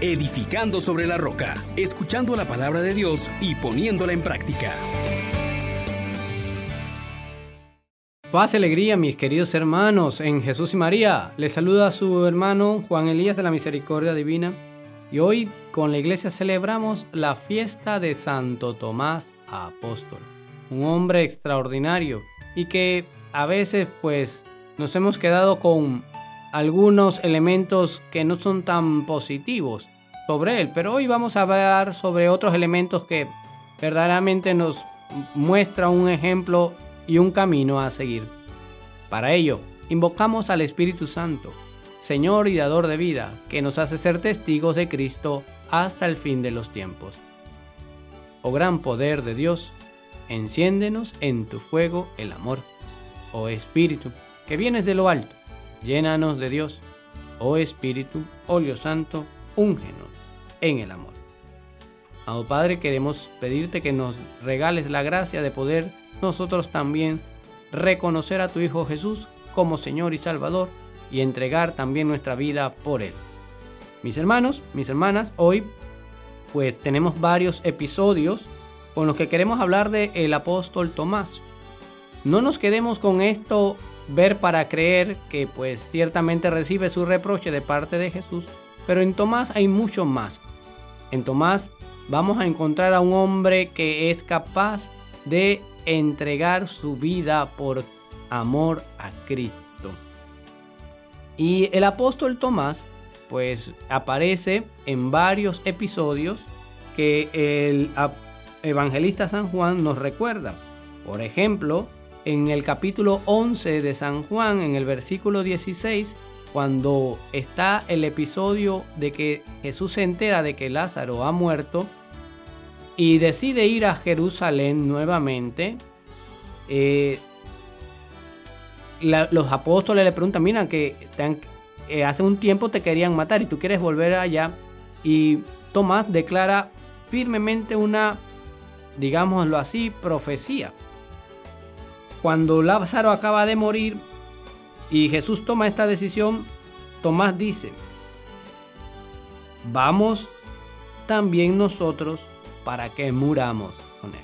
edificando sobre la roca, escuchando la palabra de Dios y poniéndola en práctica. Paz y alegría, mis queridos hermanos, en Jesús y María. Les saluda su hermano Juan Elías de la Misericordia Divina. Y hoy con la iglesia celebramos la fiesta de Santo Tomás Apóstol, un hombre extraordinario y que a veces pues nos hemos quedado con algunos elementos que no son tan positivos sobre él, pero hoy vamos a hablar sobre otros elementos que verdaderamente nos muestra un ejemplo y un camino a seguir. Para ello, invocamos al Espíritu Santo, Señor y dador de vida, que nos hace ser testigos de Cristo hasta el fin de los tiempos. Oh gran poder de Dios, enciéndenos en tu fuego el amor. Oh Espíritu, que vienes de lo alto, llénanos de Dios. Oh Espíritu, óleo santo, úngenos en el amor. Amado Padre, queremos pedirte que nos regales la gracia de poder nosotros también reconocer a tu Hijo Jesús como Señor y Salvador y entregar también nuestra vida por Él. Mis hermanos, mis hermanas, hoy pues tenemos varios episodios con los que queremos hablar de el apóstol Tomás. No nos quedemos con esto ver para creer que pues ciertamente recibe su reproche de parte de Jesús, pero en Tomás hay mucho más. En Tomás vamos a encontrar a un hombre que es capaz de entregar su vida por amor a Cristo. Y el apóstol Tomás pues aparece en varios episodios que el evangelista San Juan nos recuerda. Por ejemplo, en el capítulo 11 de San Juan, en el versículo 16, cuando está el episodio de que Jesús se entera de que Lázaro ha muerto y decide ir a Jerusalén nuevamente, eh, los apóstoles le preguntan, mira, que eh, hace un tiempo te querían matar y tú quieres volver allá. Y Tomás declara firmemente una, digámoslo así, profecía. Cuando Lázaro acaba de morir y Jesús toma esta decisión, Tomás dice, vamos también nosotros para que muramos con él.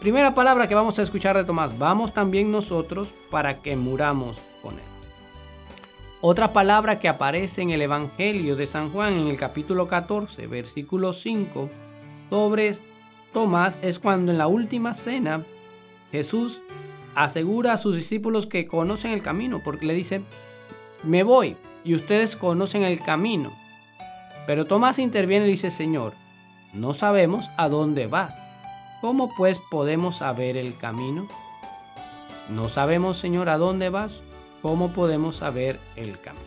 Primera palabra que vamos a escuchar de Tomás, vamos también nosotros para que muramos con él. Otra palabra que aparece en el Evangelio de San Juan en el capítulo 14, versículo 5, sobre Tomás es cuando en la última cena Jesús asegura a sus discípulos que conocen el camino, porque le dice, me voy y ustedes conocen el camino. Pero Tomás interviene y dice, Señor, no sabemos a dónde vas. ¿Cómo pues podemos saber el camino? No sabemos, Señor, a dónde vas. ¿Cómo podemos saber el camino?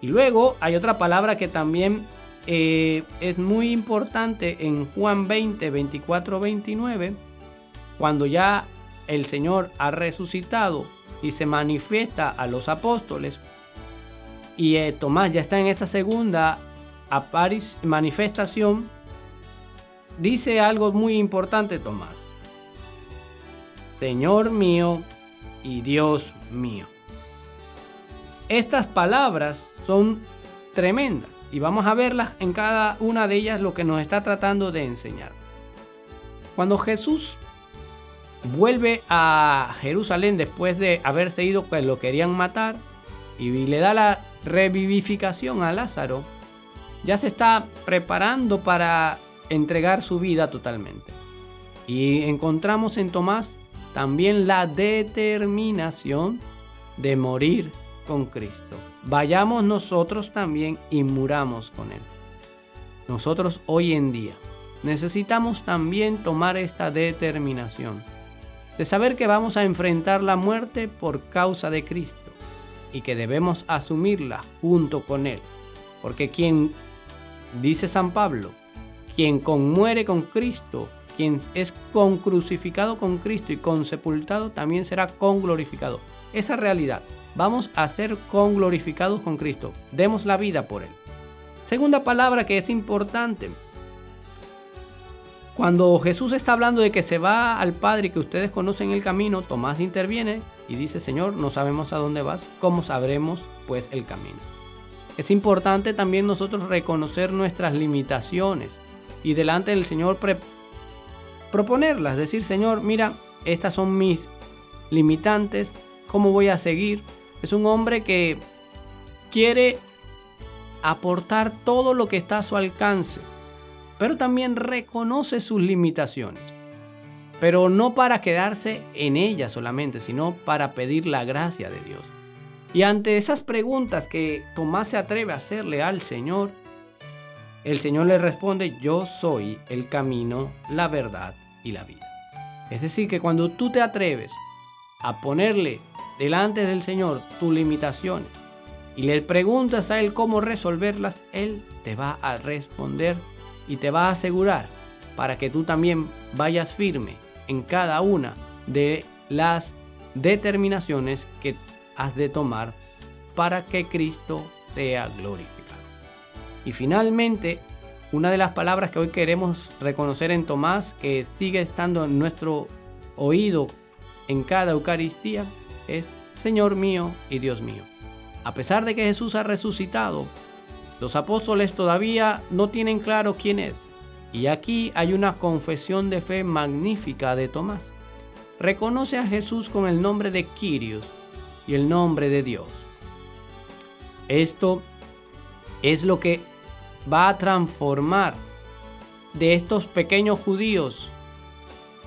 Y luego hay otra palabra que también eh, es muy importante en Juan 20, 24, 29, cuando ya el Señor ha resucitado y se manifiesta a los apóstoles. Y eh, Tomás ya está en esta segunda manifestación. Dice algo muy importante Tomás. Señor mío y Dios mío. Estas palabras son tremendas y vamos a verlas en cada una de ellas lo que nos está tratando de enseñar. Cuando Jesús vuelve a Jerusalén después de haberse ido, pues lo querían matar, y le da la revivificación a Lázaro, ya se está preparando para entregar su vida totalmente. Y encontramos en Tomás también la determinación de morir con Cristo. Vayamos nosotros también y muramos con Él. Nosotros hoy en día necesitamos también tomar esta determinación de saber que vamos a enfrentar la muerte por causa de Cristo y que debemos asumirla junto con Él. Porque quien, dice San Pablo, quien conmuere con Cristo, quien es con crucificado con Cristo y con sepultado, también será con glorificado. Esa realidad, vamos a ser con glorificados con Cristo. Demos la vida por Él. Segunda palabra que es importante, cuando Jesús está hablando de que se va al Padre y que ustedes conocen el camino, Tomás interviene y dice, Señor, no sabemos a dónde vas, ¿cómo sabremos pues el camino? Es importante también nosotros reconocer nuestras limitaciones y delante del Señor proponerlas, decir, Señor, mira, estas son mis limitantes, ¿cómo voy a seguir? Es un hombre que quiere aportar todo lo que está a su alcance, pero también reconoce sus limitaciones. Pero no para quedarse en ellas solamente, sino para pedir la gracia de Dios. Y ante esas preguntas que Tomás se atreve a hacerle al Señor, el Señor le responde, yo soy el camino, la verdad y la vida. Es decir, que cuando tú te atreves a ponerle delante del Señor tus limitaciones y le preguntas a Él cómo resolverlas, Él te va a responder y te va a asegurar para que tú también vayas firme en cada una de las determinaciones que has de tomar para que Cristo sea glorificado. Y finalmente, una de las palabras que hoy queremos reconocer en Tomás, que sigue estando en nuestro oído en cada Eucaristía, es Señor mío y Dios mío. A pesar de que Jesús ha resucitado, los apóstoles todavía no tienen claro quién es. Y aquí hay una confesión de fe magnífica de Tomás. Reconoce a Jesús con el nombre de Quirios y el nombre de Dios. Esto es lo que va a transformar de estos pequeños judíos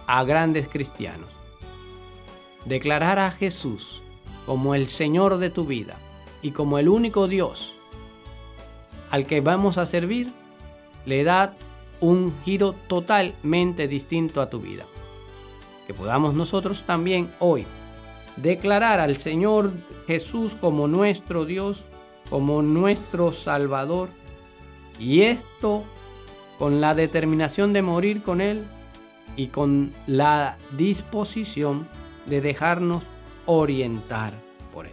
a grandes cristianos. Declarar a Jesús como el Señor de tu vida y como el único Dios al que vamos a servir, le da un giro totalmente distinto a tu vida. Que podamos nosotros también hoy declarar al Señor Jesús como nuestro Dios, como nuestro Salvador, y esto con la determinación de morir con Él y con la disposición de dejarnos orientar por Él.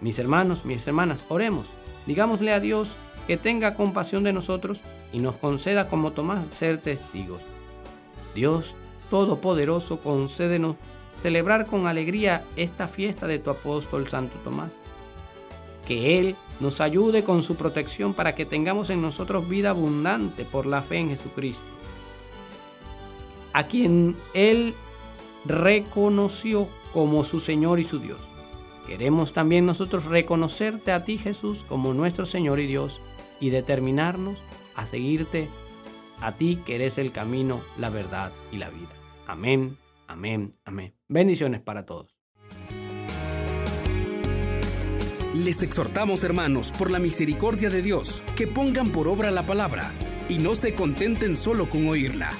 Mis hermanos, mis hermanas, oremos. Digámosle a Dios que tenga compasión de nosotros y nos conceda como Tomás ser testigos. Dios Todopoderoso, concédenos celebrar con alegría esta fiesta de tu apóstol Santo Tomás. Que Él nos ayude con su protección para que tengamos en nosotros vida abundante por la fe en Jesucristo, a quien Él reconoció como su Señor y su Dios. Queremos también nosotros reconocerte a ti Jesús como nuestro Señor y Dios y determinarnos a seguirte a ti que eres el camino, la verdad y la vida. Amén, amén, amén. Bendiciones para todos. Les exhortamos, hermanos, por la misericordia de Dios, que pongan por obra la palabra y no se contenten solo con oírla.